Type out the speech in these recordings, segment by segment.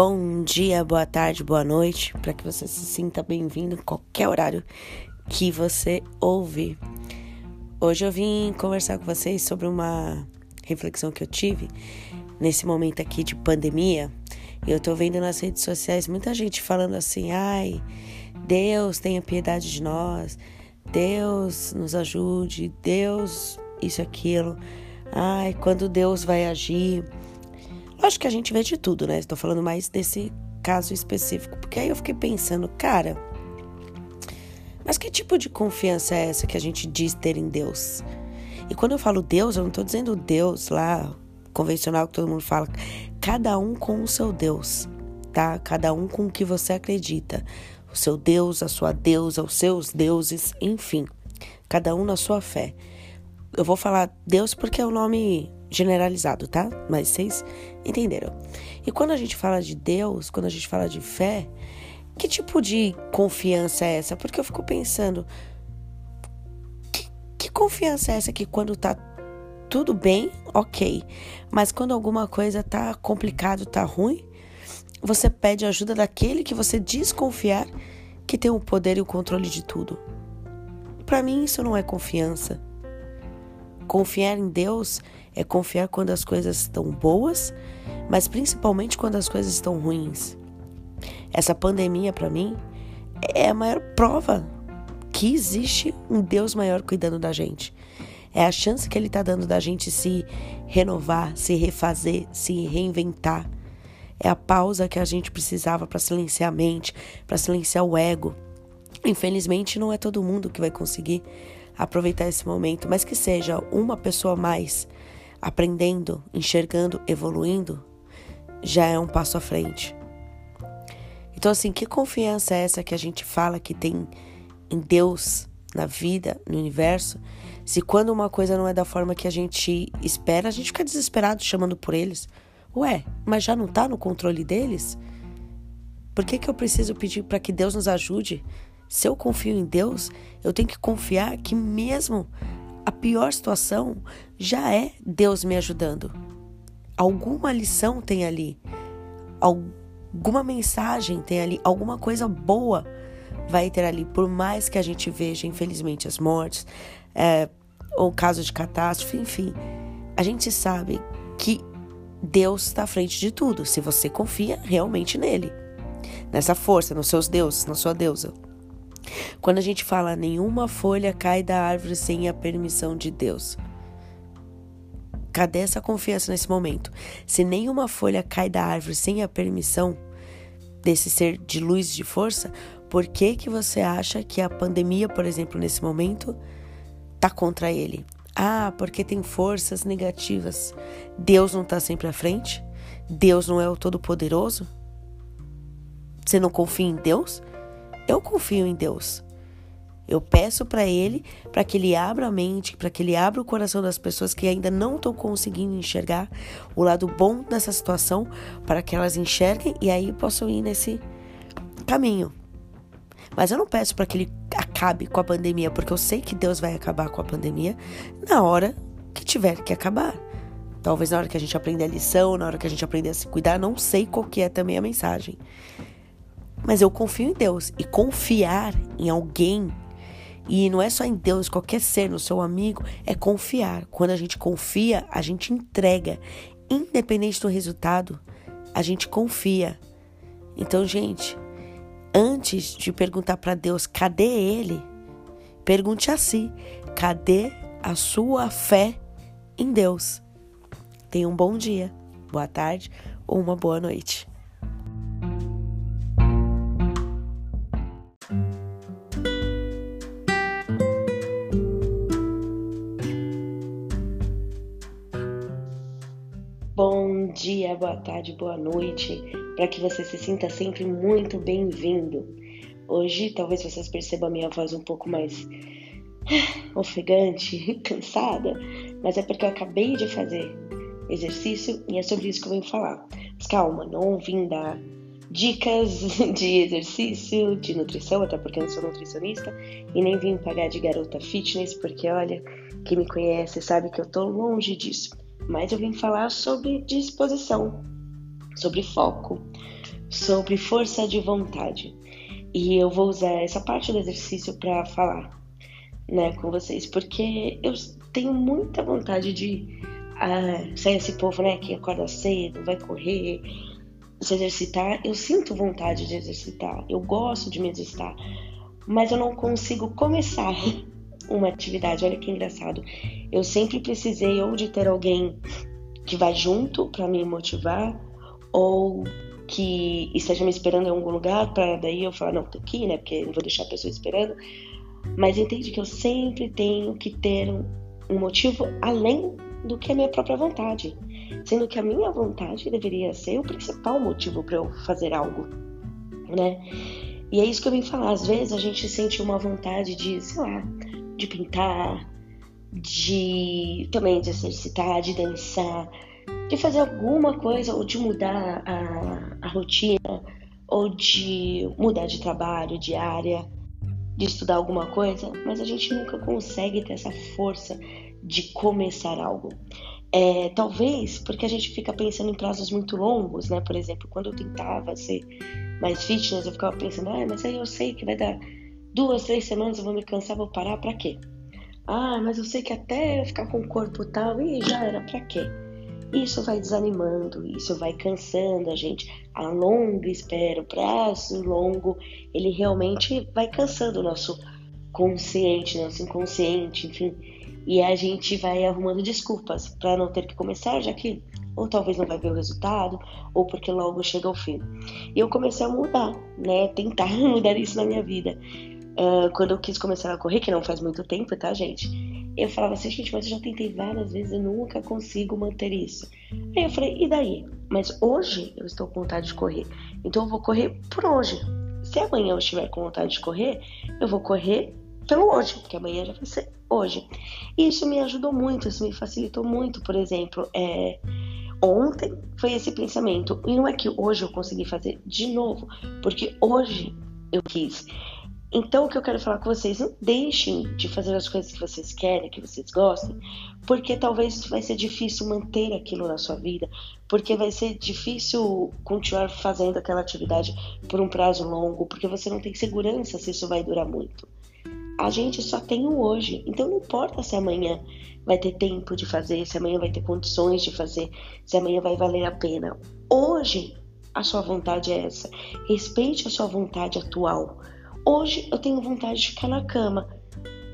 Bom dia, boa tarde, boa noite, para que você se sinta bem-vindo em qualquer horário que você ouvir. Hoje eu vim conversar com vocês sobre uma reflexão que eu tive nesse momento aqui de pandemia. Eu tô vendo nas redes sociais muita gente falando assim: ai, Deus tenha piedade de nós, Deus nos ajude, Deus isso, aquilo. Ai, quando Deus vai agir. Lógico que a gente vê de tudo, né? Estou falando mais desse caso específico, porque aí eu fiquei pensando, cara, mas que tipo de confiança é essa que a gente diz ter em Deus? E quando eu falo Deus, eu não estou dizendo Deus lá, convencional que todo mundo fala. Cada um com o seu Deus, tá? Cada um com o que você acredita. O seu Deus, a sua deusa, os seus deuses, enfim. Cada um na sua fé. Eu vou falar Deus porque é o nome generalizado, tá? Mas vocês entenderam. E quando a gente fala de Deus, quando a gente fala de fé, que tipo de confiança é essa? Porque eu fico pensando, que, que confiança é essa que quando tá tudo bem, ok, mas quando alguma coisa tá complicado, tá ruim, você pede ajuda daquele que você desconfiar que tem o poder e o controle de tudo. Para mim isso não é confiança. Confiar em Deus é confiar quando as coisas estão boas, mas principalmente quando as coisas estão ruins. Essa pandemia, para mim, é a maior prova que existe um Deus maior cuidando da gente. É a chance que Ele está dando da gente se renovar, se refazer, se reinventar. É a pausa que a gente precisava para silenciar a mente, para silenciar o ego. Infelizmente, não é todo mundo que vai conseguir aproveitar esse momento, mas que seja uma pessoa mais aprendendo, enxergando, evoluindo, já é um passo à frente. Então, assim, que confiança é essa que a gente fala que tem em Deus, na vida, no universo, se quando uma coisa não é da forma que a gente espera, a gente fica desesperado chamando por eles? Ué, mas já não tá no controle deles? Por que, que eu preciso pedir para que Deus nos ajude? Se eu confio em Deus, eu tenho que confiar que mesmo a pior situação já é Deus me ajudando. Alguma lição tem ali, alguma mensagem tem ali, alguma coisa boa vai ter ali, por mais que a gente veja, infelizmente, as mortes, é, ou casos de catástrofe, enfim. A gente sabe que Deus está à frente de tudo, se você confia realmente nele, nessa força, nos seus deuses, na sua deusa. Quando a gente fala nenhuma folha cai da árvore sem a permissão de Deus. Cadê essa confiança nesse momento? Se nenhuma folha cai da árvore sem a permissão desse ser de luz de força, por que que você acha que a pandemia, por exemplo, nesse momento, tá contra ele? Ah, porque tem forças negativas. Deus não está sempre à frente? Deus não é o Todo-Poderoso? Você não confia em Deus? Eu confio em Deus. Eu peço para Ele para que Ele abra a mente, para que Ele abra o coração das pessoas que ainda não estão conseguindo enxergar o lado bom dessa situação, para que elas enxerguem e aí possam ir nesse caminho. Mas eu não peço para que Ele acabe com a pandemia, porque eu sei que Deus vai acabar com a pandemia na hora que tiver que acabar. Talvez na hora que a gente aprender a lição, na hora que a gente aprender a se cuidar, não sei qual que é também a mensagem. Mas eu confio em Deus. E confiar em alguém, e não é só em Deus, qualquer ser, no seu amigo, é confiar. Quando a gente confia, a gente entrega. Independente do resultado, a gente confia. Então, gente, antes de perguntar para Deus cadê Ele, pergunte a si: cadê a sua fé em Deus? Tenha um bom dia, boa tarde ou uma boa noite. Dia, boa tarde, boa noite, para que você se sinta sempre muito bem-vindo. Hoje, talvez vocês percebam a minha voz um pouco mais ofegante, cansada, mas é porque eu acabei de fazer exercício e é sobre isso que eu venho falar. Mas calma, não vim dar dicas de exercício, de nutrição, até porque eu não sou nutricionista, e nem vim pagar de garota fitness, porque olha, quem me conhece sabe que eu tô longe disso mas eu vim falar sobre disposição, sobre foco, sobre força de vontade. E eu vou usar essa parte do exercício para falar, né, com vocês, porque eu tenho muita vontade de uh, ser esse povo, né, que acorda cedo, vai correr, se exercitar. Eu sinto vontade de exercitar, eu gosto de me exercitar, mas eu não consigo começar uma atividade. Olha que engraçado. Eu sempre precisei ou de ter alguém que vá junto para me motivar, ou que esteja me esperando em algum lugar para daí eu falar, não, tô aqui, né? Porque não vou deixar a pessoa esperando. Mas entende que eu sempre tenho que ter um, um motivo além do que a minha própria vontade. Sendo que a minha vontade deveria ser o principal motivo para eu fazer algo, né? E é isso que eu vim falar. Às vezes a gente sente uma vontade de, sei lá, de pintar, de também de exercitar, de dançar, de fazer alguma coisa ou de mudar a, a rotina ou de mudar de trabalho, de área, de estudar alguma coisa, mas a gente nunca consegue ter essa força de começar algo. É, talvez porque a gente fica pensando em prazos muito longos, né? Por exemplo, quando eu tentava ser mais fitness, eu ficava pensando, ah, mas aí eu sei que vai dar duas, três semanas, eu vou me cansar, vou parar, pra quê? Ah, mas eu sei que até eu ficar com o corpo tal, e já era, pra quê? Isso vai desanimando, isso vai cansando a gente. A longa espera, o prazo longo, ele realmente vai cansando o nosso consciente, nosso inconsciente, enfim. E a gente vai arrumando desculpas para não ter que começar, já que ou talvez não vai ver o resultado, ou porque logo chega ao fim. E eu comecei a mudar, né? Tentar mudar isso na minha vida. Uh, quando eu quis começar a correr, que não faz muito tempo, tá, gente? Eu falava assim, gente, mas eu já tentei várias vezes, eu nunca consigo manter isso. Aí eu falei, e daí? Mas hoje eu estou com vontade de correr, então eu vou correr por hoje. Se amanhã eu estiver com vontade de correr, eu vou correr pelo hoje, porque amanhã já vai ser hoje. E isso me ajudou muito, isso me facilitou muito. Por exemplo, é, ontem foi esse pensamento, e não é que hoje eu consegui fazer de novo, porque hoje eu quis. Então, o que eu quero falar com vocês, não deixem de fazer as coisas que vocês querem, que vocês gostem, porque talvez vai ser difícil manter aquilo na sua vida, porque vai ser difícil continuar fazendo aquela atividade por um prazo longo, porque você não tem segurança se isso vai durar muito. A gente só tem o hoje, então não importa se amanhã vai ter tempo de fazer, se amanhã vai ter condições de fazer, se amanhã vai valer a pena. Hoje, a sua vontade é essa. Respeite a sua vontade atual Hoje eu tenho vontade de ficar na cama.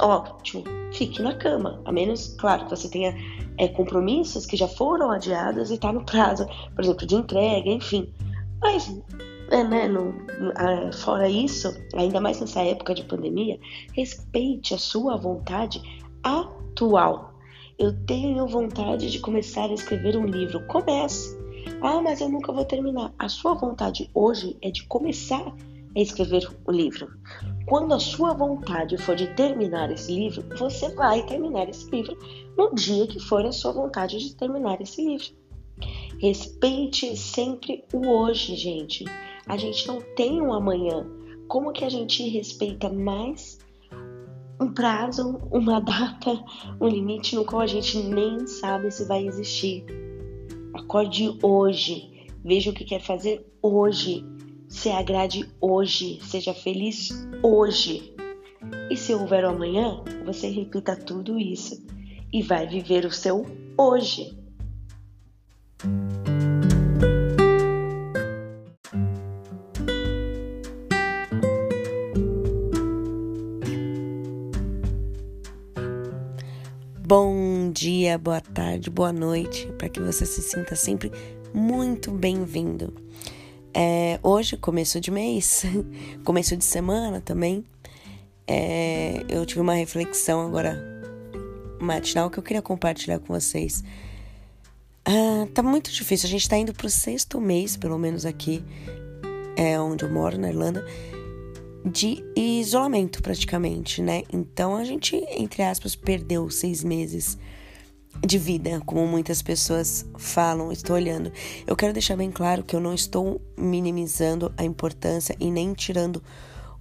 Ótimo, fique na cama. A menos, claro, que você tenha é, compromissos que já foram adiados e está no prazo, por exemplo, de entrega, enfim. Mas, é, né, no, no, fora isso, ainda mais nessa época de pandemia, respeite a sua vontade atual. Eu tenho vontade de começar a escrever um livro. Comece. Ah, mas eu nunca vou terminar. A sua vontade hoje é de começar escrever o livro. Quando a sua vontade for de terminar esse livro, você vai terminar esse livro no dia que for a sua vontade de terminar esse livro. Respeite sempre o hoje, gente. A gente não tem um amanhã. Como que a gente respeita mais um prazo, uma data, um limite no qual a gente nem sabe se vai existir? Acorde hoje. Veja o que quer fazer hoje se agrade hoje, seja feliz hoje. E se houver o amanhã, você repita tudo isso e vai viver o seu hoje. Bom dia, boa tarde, boa noite, para que você se sinta sempre muito bem-vindo. É, hoje, começo de mês, começo de semana também, é, eu tive uma reflexão agora matinal que eu queria compartilhar com vocês. Ah, tá muito difícil, a gente tá indo pro sexto mês, pelo menos aqui, é onde eu moro, na Irlanda, de isolamento praticamente, né? Então a gente, entre aspas, perdeu seis meses de vida, como muitas pessoas falam, estou olhando. Eu quero deixar bem claro que eu não estou minimizando a importância e nem tirando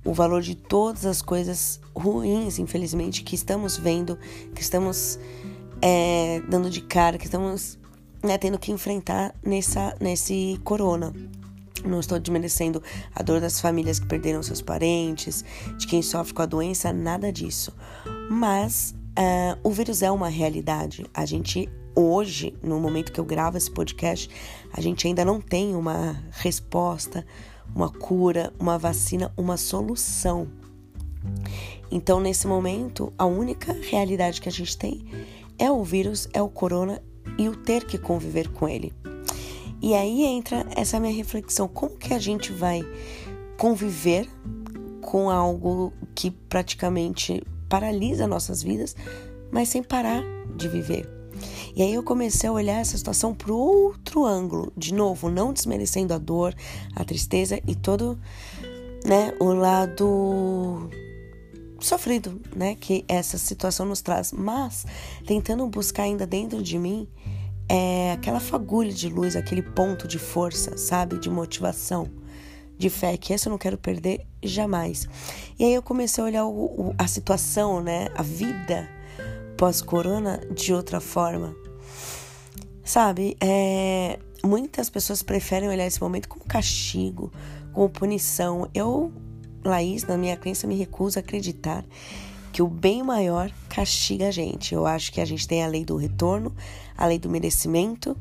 o valor de todas as coisas ruins, infelizmente, que estamos vendo, que estamos é, dando de cara, que estamos né, tendo que enfrentar nessa, nesse corona. Não estou desmerecendo a dor das famílias que perderam seus parentes, de quem sofre com a doença, nada disso. Mas uh, o vírus é uma realidade. A gente, hoje, no momento que eu gravo esse podcast, a gente ainda não tem uma resposta, uma cura, uma vacina, uma solução. Então, nesse momento, a única realidade que a gente tem é o vírus, é o corona e o ter que conviver com ele. E aí entra essa minha reflexão: como que a gente vai conviver com algo que praticamente paralisa nossas vidas, mas sem parar de viver? E aí eu comecei a olhar essa situação para outro ângulo, de novo, não desmerecendo a dor, a tristeza e todo, né, o lado sofrido, né, que essa situação nos traz, mas tentando buscar ainda dentro de mim é aquela fagulha de luz, aquele ponto de força, sabe, de motivação, de fé, que essa eu não quero perder jamais. E aí eu comecei a olhar o, o, a situação, né, a vida pós-corona de outra forma. Sabe, é, muitas pessoas preferem olhar esse momento como castigo, como punição. Eu, Laís, na minha crença, me recuso a acreditar que o bem maior castiga a gente. Eu acho que a gente tem a lei do retorno, a lei do merecimento.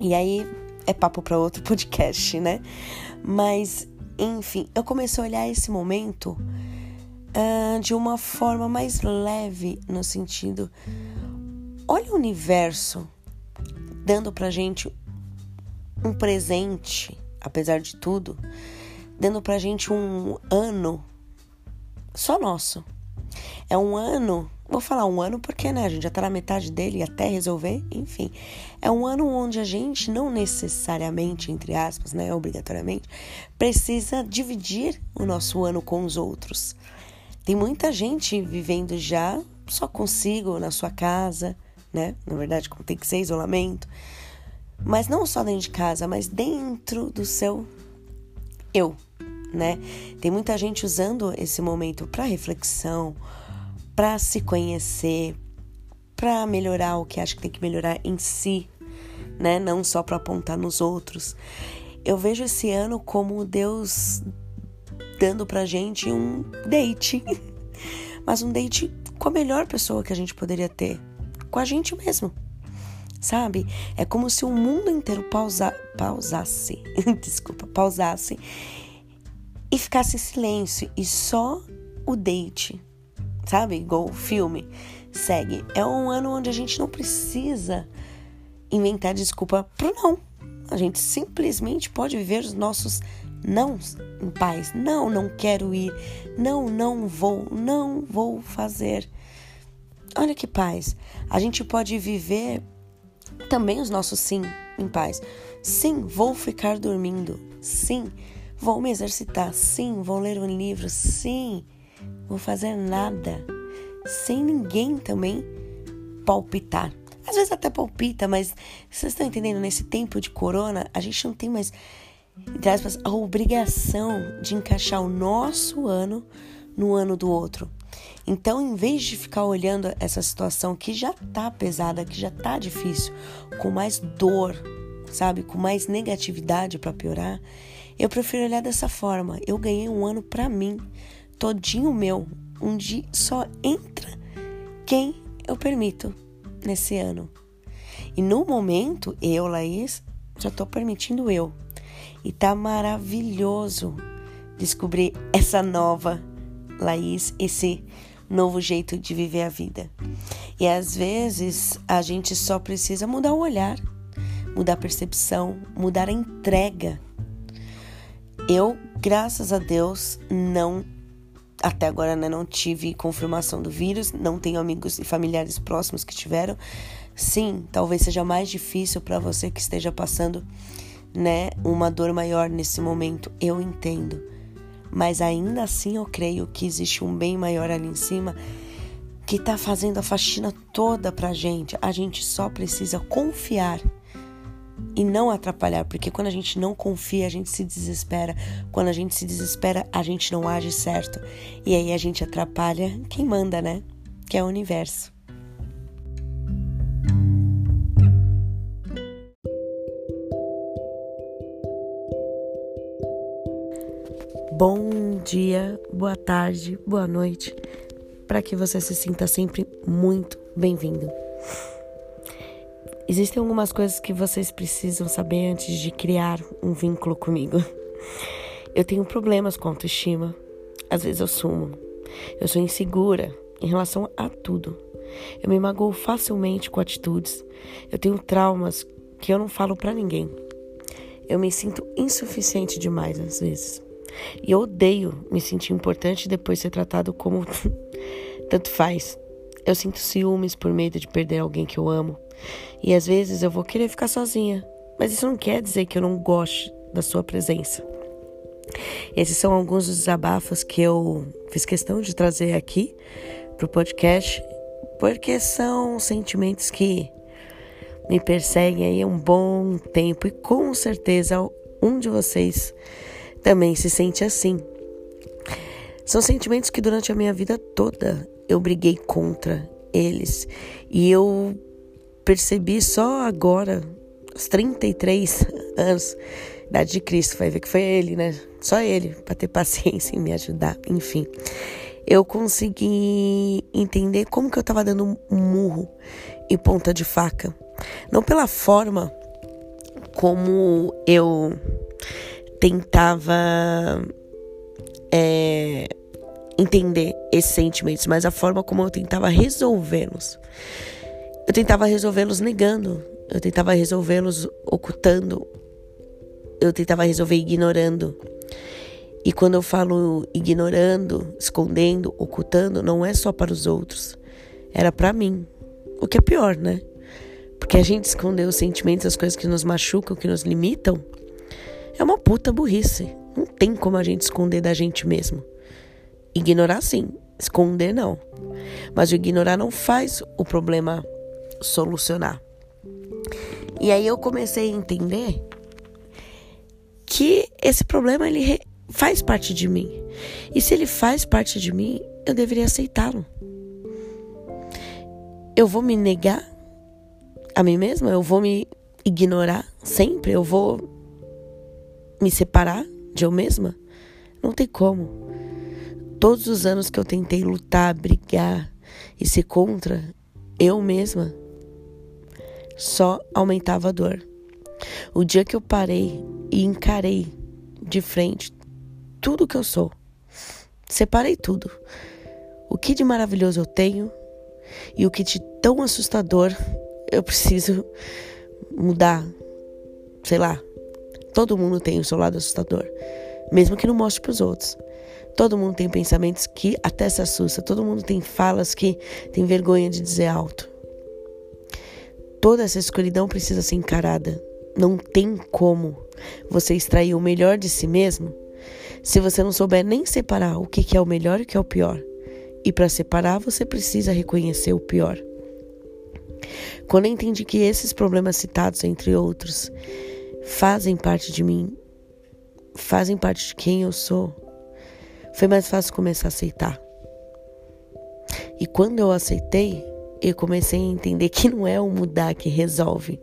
E aí é papo para outro podcast, né? Mas, enfim, eu comecei a olhar esse momento uh, de uma forma mais leve, no sentido: olha o universo dando pra gente um presente, apesar de tudo, dando pra gente um ano só nosso. É um ano, vou falar um ano porque, né, a gente já tá na metade dele até resolver, enfim. É um ano onde a gente não necessariamente, entre aspas, né, obrigatoriamente, precisa dividir o nosso ano com os outros. Tem muita gente vivendo já só consigo, na sua casa, né? Na verdade, tem que ser isolamento. Mas não só dentro de casa, mas dentro do seu eu, né? Tem muita gente usando esse momento para reflexão, para se conhecer, para melhorar o que acha que tem que melhorar em si, né? Não só para apontar nos outros. Eu vejo esse ano como Deus dando pra gente um date. Mas um date com a melhor pessoa que a gente poderia ter, com a gente mesmo. Sabe? É como se o mundo inteiro pausa, pausasse, desculpa, pausasse e ficasse em silêncio e só o date sabe? Igual filme segue. É um ano onde a gente não precisa inventar desculpa pro não. A gente simplesmente pode viver os nossos não em paz. Não, não quero ir. Não, não vou. Não vou fazer. Olha que paz. A gente pode viver também os nossos sim em paz. Sim, vou ficar dormindo. Sim, vou me exercitar. Sim, vou ler um livro. Sim, vou fazer nada, sem ninguém também palpitar. Às vezes até palpita, mas vocês estão entendendo? Nesse tempo de corona, a gente não tem mais, entre aspas, a obrigação de encaixar o nosso ano no ano do outro. Então, em vez de ficar olhando essa situação que já tá pesada, que já tá difícil, com mais dor, sabe, com mais negatividade para piorar, eu prefiro olhar dessa forma. Eu ganhei um ano para mim, todinho meu, onde só entra quem eu permito nesse ano. E no momento, eu, Laís, já tô permitindo eu. E tá maravilhoso descobrir essa nova Laís, esse novo jeito de viver a vida. E às vezes a gente só precisa mudar o olhar, mudar a percepção, mudar a entrega. Eu, graças a Deus, não até agora né, não tive confirmação do vírus, não tenho amigos e familiares próximos que tiveram. Sim, talvez seja mais difícil para você que esteja passando, né, uma dor maior nesse momento. Eu entendo. Mas ainda assim eu creio que existe um bem maior ali em cima que está fazendo a faxina toda pra gente. A gente só precisa confiar e não atrapalhar, porque quando a gente não confia, a gente se desespera. Quando a gente se desespera, a gente não age certo. E aí a gente atrapalha quem manda, né? Que é o universo. Bom dia, boa tarde, boa noite, para que você se sinta sempre muito bem-vindo. Existem algumas coisas que vocês precisam saber antes de criar um vínculo comigo. Eu tenho problemas com autoestima, às vezes eu sumo. Eu sou insegura em relação a tudo. Eu me magoo facilmente com atitudes. Eu tenho traumas que eu não falo para ninguém. Eu me sinto insuficiente demais às vezes. E eu odeio me sentir importante e depois ser tratado como tanto faz. Eu sinto ciúmes por medo de perder alguém que eu amo. E às vezes eu vou querer ficar sozinha. Mas isso não quer dizer que eu não goste da sua presença. Esses são alguns dos desabafos que eu fiz questão de trazer aqui para o podcast, porque são sentimentos que me perseguem aí um bom tempo e com certeza um de vocês também se sente assim. São sentimentos que durante a minha vida toda eu briguei contra eles e eu percebi só agora, aos 33 anos, idade de Cristo, vai ver que foi ele, né? Só ele, para ter paciência em me ajudar, enfim. Eu consegui entender como que eu tava dando um murro e ponta de faca não pela forma como eu tentava é, entender esses sentimentos, mas a forma como eu tentava resolvê-los. Eu tentava resolvê-los negando, eu tentava resolvê-los ocultando, eu tentava resolver ignorando. E quando eu falo ignorando, escondendo, ocultando, não é só para os outros, era para mim. O que é pior, né? Porque a gente esconder os sentimentos, as coisas que nos machucam, que nos limitam, é uma puta burrice. Não tem como a gente esconder da gente mesmo. Ignorar sim, esconder não. Mas o ignorar não faz o problema solucionar. E aí eu comecei a entender que esse problema ele faz parte de mim. E se ele faz parte de mim, eu deveria aceitá-lo. Eu vou me negar a mim mesma? Eu vou me ignorar sempre? Eu vou me separar de eu mesma? Não tem como. Todos os anos que eu tentei lutar, brigar e ser contra eu mesma, só aumentava a dor. O dia que eu parei e encarei de frente tudo que eu sou, separei tudo. O que de maravilhoso eu tenho e o que de tão assustador eu preciso mudar. Sei lá. Todo mundo tem o seu lado assustador, mesmo que não mostre para os outros. Todo mundo tem pensamentos que até se assusta, todo mundo tem falas que tem vergonha de dizer alto. Toda essa escuridão precisa ser encarada. Não tem como você extrair o melhor de si mesmo se você não souber nem separar o que é o melhor e o que é o pior. E para separar, você precisa reconhecer o pior. Quando eu entendi que esses problemas citados, entre outros, fazem parte de mim, fazem parte de quem eu sou, foi mais fácil começar a aceitar. E quando eu aceitei, eu comecei a entender que não é o mudar que resolve,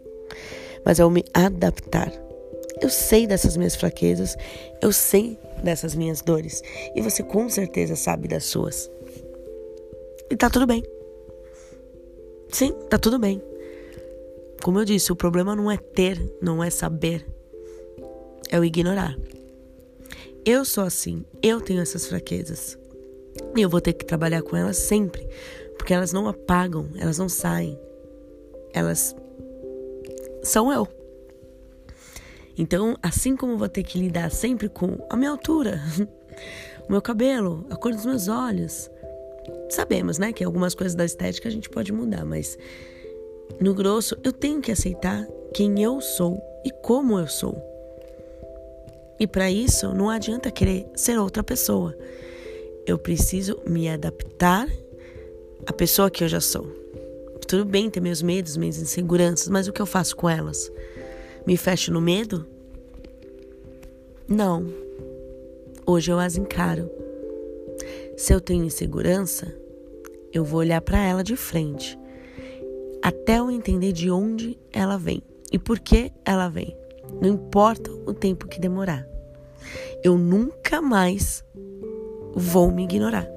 mas é o me adaptar. Eu sei dessas minhas fraquezas, eu sei dessas minhas dores, e você com certeza sabe das suas. E tá tudo bem. Sim, tá tudo bem. Como eu disse, o problema não é ter, não é saber, é o ignorar. Eu sou assim, eu tenho essas fraquezas. E eu vou ter que trabalhar com elas sempre, porque elas não apagam, elas não saem. Elas são eu. Então, assim como vou ter que lidar sempre com a minha altura, o meu cabelo, a cor dos meus olhos, sabemos, né, que algumas coisas da estética a gente pode mudar, mas no grosso eu tenho que aceitar quem eu sou e como eu sou. E para isso não adianta querer ser outra pessoa. Eu preciso me adaptar à pessoa que eu já sou. Tudo bem ter meus medos, minhas inseguranças, mas o que eu faço com elas? Me fecho no medo? Não. Hoje eu as encaro. Se eu tenho insegurança, eu vou olhar para ela de frente, até eu entender de onde ela vem e por que ela vem. Não importa o tempo que demorar. eu nunca mais vou me ignorar.